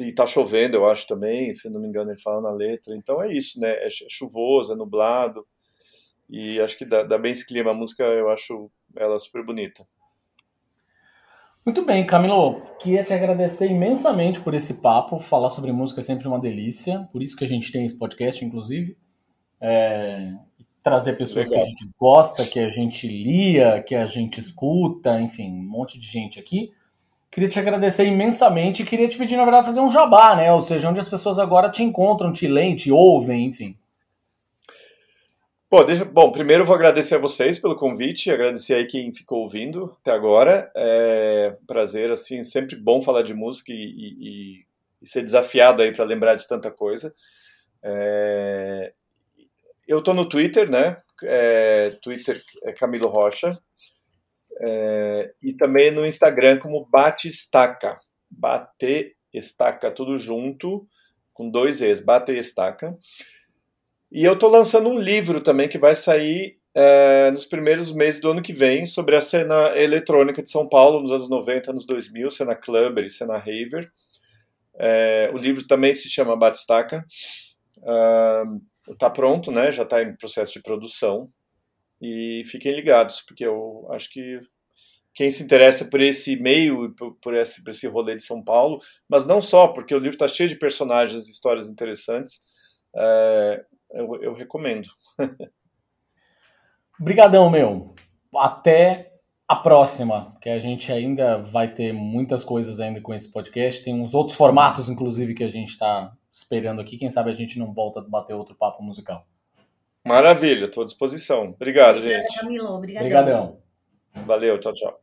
C: e tá chovendo, eu acho também, se não me engano, ele fala na letra. Então é isso, né? É chuvoso, é nublado. E acho que dá, dá bem esse clima. A música eu acho ela super bonita.
B: Muito bem, Camilo. Queria te agradecer imensamente por esse papo. Falar sobre música é sempre uma delícia. Por isso que a gente tem esse podcast, inclusive. É... Trazer pessoas Legal. que a gente gosta, que a gente lia, que a gente escuta, enfim, um monte de gente aqui. Queria te agradecer imensamente e queria te pedir, na verdade, fazer um jabá, né? Ou seja, onde as pessoas agora te encontram, te leem, te ouvem, enfim.
C: Bom, deixa, bom, primeiro eu vou agradecer a vocês pelo convite, agradecer aí quem ficou ouvindo até agora. É prazer, assim, sempre bom falar de música e, e, e ser desafiado aí para lembrar de tanta coisa. É, eu tô no Twitter, né? É, Twitter é Camilo Rocha, é, e também no Instagram como Bate Estaca. Bate Estaca, tudo junto, com dois Es, Bate Estaca. E eu estou lançando um livro também que vai sair é, nos primeiros meses do ano que vem sobre a cena eletrônica de São Paulo nos anos 90, anos 2000, cena clubber e cena raver. É, o livro também se chama Batistaca. Está uh, pronto, né? Já está em processo de produção. E fiquem ligados, porque eu acho que quem se interessa por esse meio, por, por, esse, por esse rolê de São Paulo, mas não só, porque o livro está cheio de personagens e histórias interessantes, é, eu, eu recomendo. <laughs>
B: Obrigadão, meu. Até a próxima, que a gente ainda vai ter muitas coisas ainda com esse podcast. Tem uns outros formatos, inclusive, que a gente está esperando aqui. Quem sabe a gente não volta a bater outro papo musical.
C: Maravilha, estou à disposição. Obrigado, Obrigada, gente.
A: Camilo.
B: Obrigadão.
C: Valeu, tchau, tchau.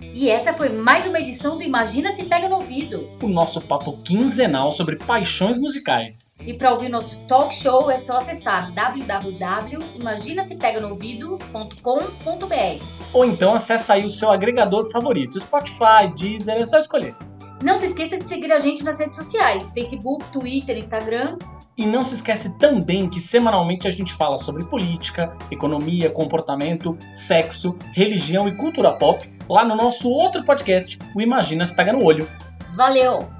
A: E essa foi mais uma edição do Imagina se Pega no Ouvido.
B: O nosso papo quinzenal sobre paixões musicais.
A: E para ouvir nosso talk show é só acessar www.imaginasepeganoouvido.com.br
B: Ou então acessa aí o seu agregador favorito, Spotify, Deezer, é só escolher.
A: Não se esqueça de seguir a gente nas redes sociais, Facebook, Twitter, Instagram
B: e não se esquece também que semanalmente a gente fala sobre política, economia, comportamento, sexo, religião e cultura pop lá no nosso outro podcast, o Imaginas Pega no Olho.
A: Valeu!